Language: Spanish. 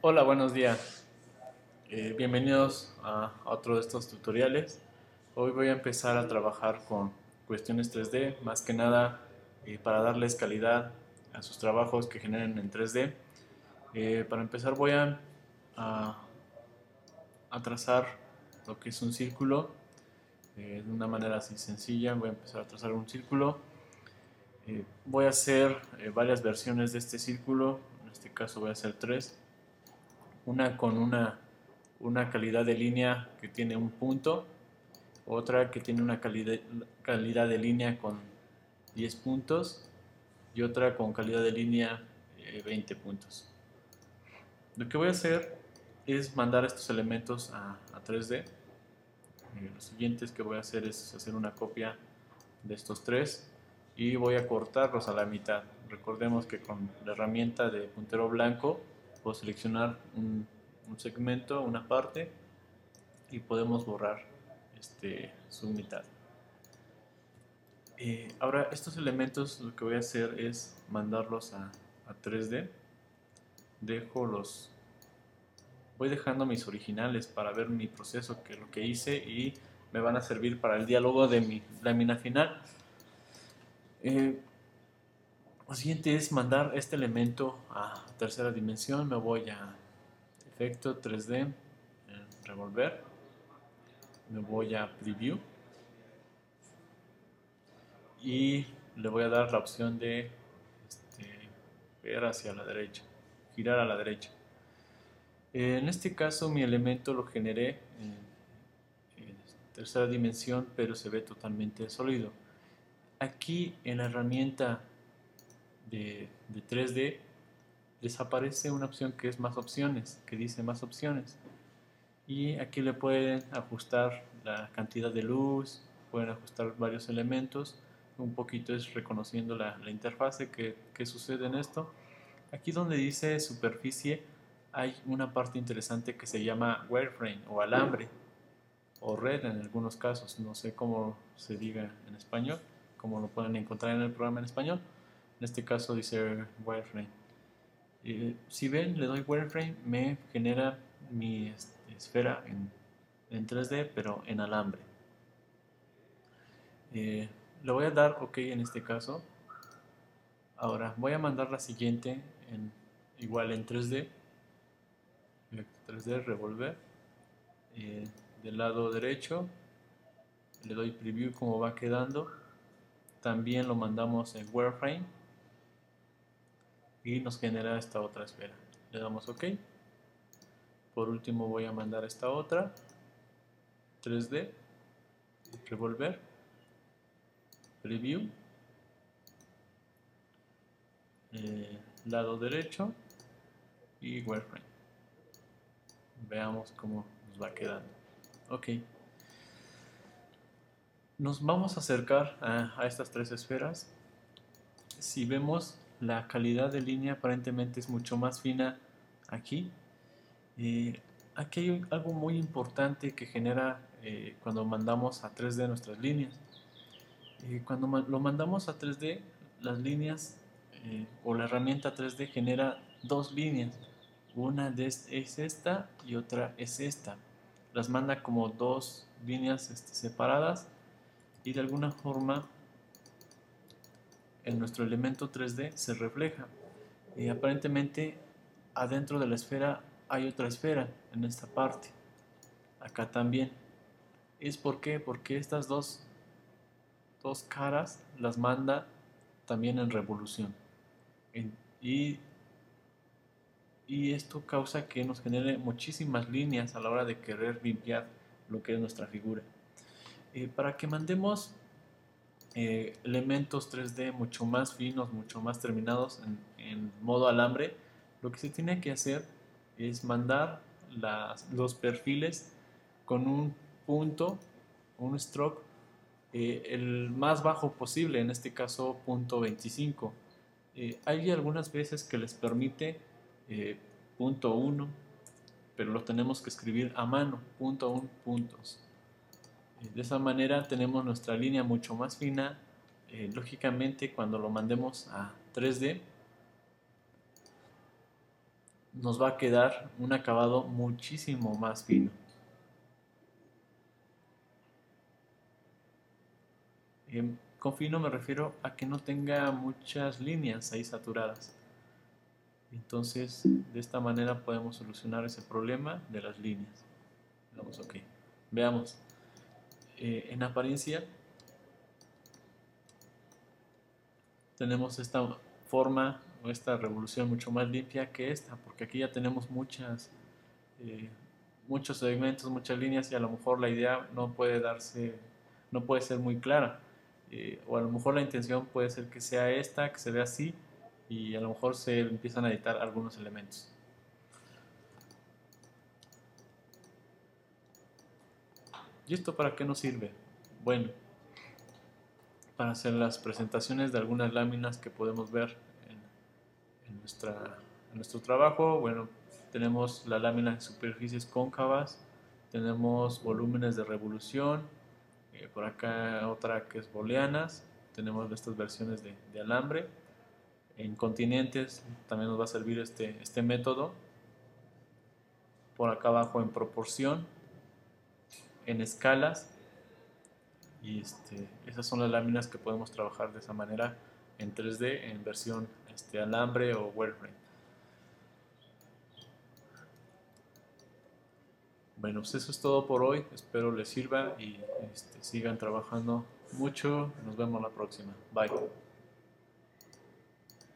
Hola, buenos días. Eh, bienvenidos a otro de estos tutoriales. Hoy voy a empezar a trabajar con cuestiones 3D, más que nada eh, para darles calidad a sus trabajos que generen en 3D. Eh, para empezar voy a, a, trazar lo que es un círculo de una manera así sencilla. Voy a empezar a trazar un círculo. voy a hacer varias versiones de este círculo, en este caso voy a hacer tres una con una, una calidad de línea que tiene un punto, otra que tiene una calidad, calidad de línea con 10 puntos y otra con calidad de línea 20 eh, puntos. Lo que voy a hacer es mandar estos elementos a, 3D. Eh, lo siguiente que voy a hacer es hacer una copia de estos tres y voy a cortarlos a la mitad. Recordemos que con la herramienta de puntero blanco puedo seleccionar un, segmento, una parte y podemos borrar este, su mitad. Eh, ahora estos elementos lo que voy a hacer es mandarlos a, 3D. Dejo los... Voy dejando mis originales para ver mi proceso, que lo que hice y me van a servir para el diálogo de mi lámina final. Eh, lo siguiente es mandar este elemento a tercera dimensión. Me voy a efecto 3D, revolver. Me voy a preview. Y le voy a dar la opción de este, ver hacia la derecha, girar a la derecha. En este caso mi elemento lo generé en, en tercera dimensión, pero se ve totalmente sólido. Aquí en la herramienta de, 3D, les aparece una opción que es más opciones, que dice más opciones. Y aquí le pueden ajustar la cantidad de luz, pueden ajustar varios elementos. Un poquito es reconociendo la, la interfase que, que, sucede en esto. Aquí donde dice superficie hay una parte interesante que se llama wireframe o alambre o red en algunos casos. No sé cómo se diga en español, cómo lo pueden encontrar en el programa en español en este caso dice wireframe. si ven, le doy wireframe, me genera mi este, esfera en, 3D, pero en alambre. Eh, le voy a dar OK en este caso. Ahora voy a mandar la siguiente en, igual en 3D. 3D, revolver. Eh, del lado derecho le doy preview como va quedando. También lo mandamos en wireframe y nos genera esta otra esfera. Le damos OK. Por último voy a mandar esta otra. 3D. Revolver. Preview. Eh, lado derecho. Y wireframe. Veamos cómo nos va quedando. Ok. Nos vamos a acercar a, a estas tres esferas. Si vemos la calidad de línea aparentemente es mucho más fina aquí. Eh, aquí hay algo muy importante que genera eh, cuando mandamos a 3D nuestras líneas. Eh, cuando lo mandamos a 3D, las líneas o la herramienta 3D genera dos líneas. Una es esta y otra es esta. Las manda como dos líneas este, separadas y de alguna forma en nuestro elemento 3D se refleja. Y aparentemente adentro de la esfera hay otra esfera en esta parte. Acá también. ¿Es por qué? Porque estas dos, dos caras las manda también en revolución. y, y esto causa que nos genere muchísimas líneas a la hora de querer limpiar lo que es nuestra figura. Eh, para que mandemos eh, elementos 3D mucho más finos, mucho más terminados en, modo alambre, lo que se tiene que hacer es mandar los perfiles con un punto, un stroke, eh, el más bajo posible, en este caso punto 25. Eh, hay algunas veces que les permite punto 1, pero lo tenemos que escribir a mano, punto 1 puntos. De esa manera tenemos nuestra línea mucho más fina. Eh, lógicamente cuando lo mandemos a 3D nos va a quedar un acabado muchísimo más fino. Em, con fino me refiero a que no tenga muchas líneas ahí saturadas. Entonces, de esta manera podemos solucionar ese problema de las líneas. Vamos, ok. Veamos. Eh, en apariencia, tenemos esta forma o esta revolución mucho más limpia que esta, porque aquí ya tenemos muchas, eh, muchos segmentos, muchas líneas y a lo mejor la idea no puede darse, no puede ser muy clara. Eh, o a lo mejor la intención puede ser que sea esta, que se vea así, y a lo mejor se empiezan a editar algunos elementos. ¿Y esto para qué nos sirve? Bueno, para hacer las presentaciones de algunas láminas que podemos ver en, nuestro trabajo. Bueno, tenemos la lámina de superficies cóncavas, tenemos volúmenes de revolución, eh, por acá otra que es booleanas, tenemos estas versiones de, de, alambre. En continentes también nos va a servir este, este método. Por acá abajo en proporción, en escalas. Y este, esas son las láminas que podemos trabajar de esa manera en 3D en versión este, alambre o wireframe. Bueno, pues eso es todo por hoy. Espero les sirva y este, sigan trabajando mucho. Nos vemos la próxima. Bye.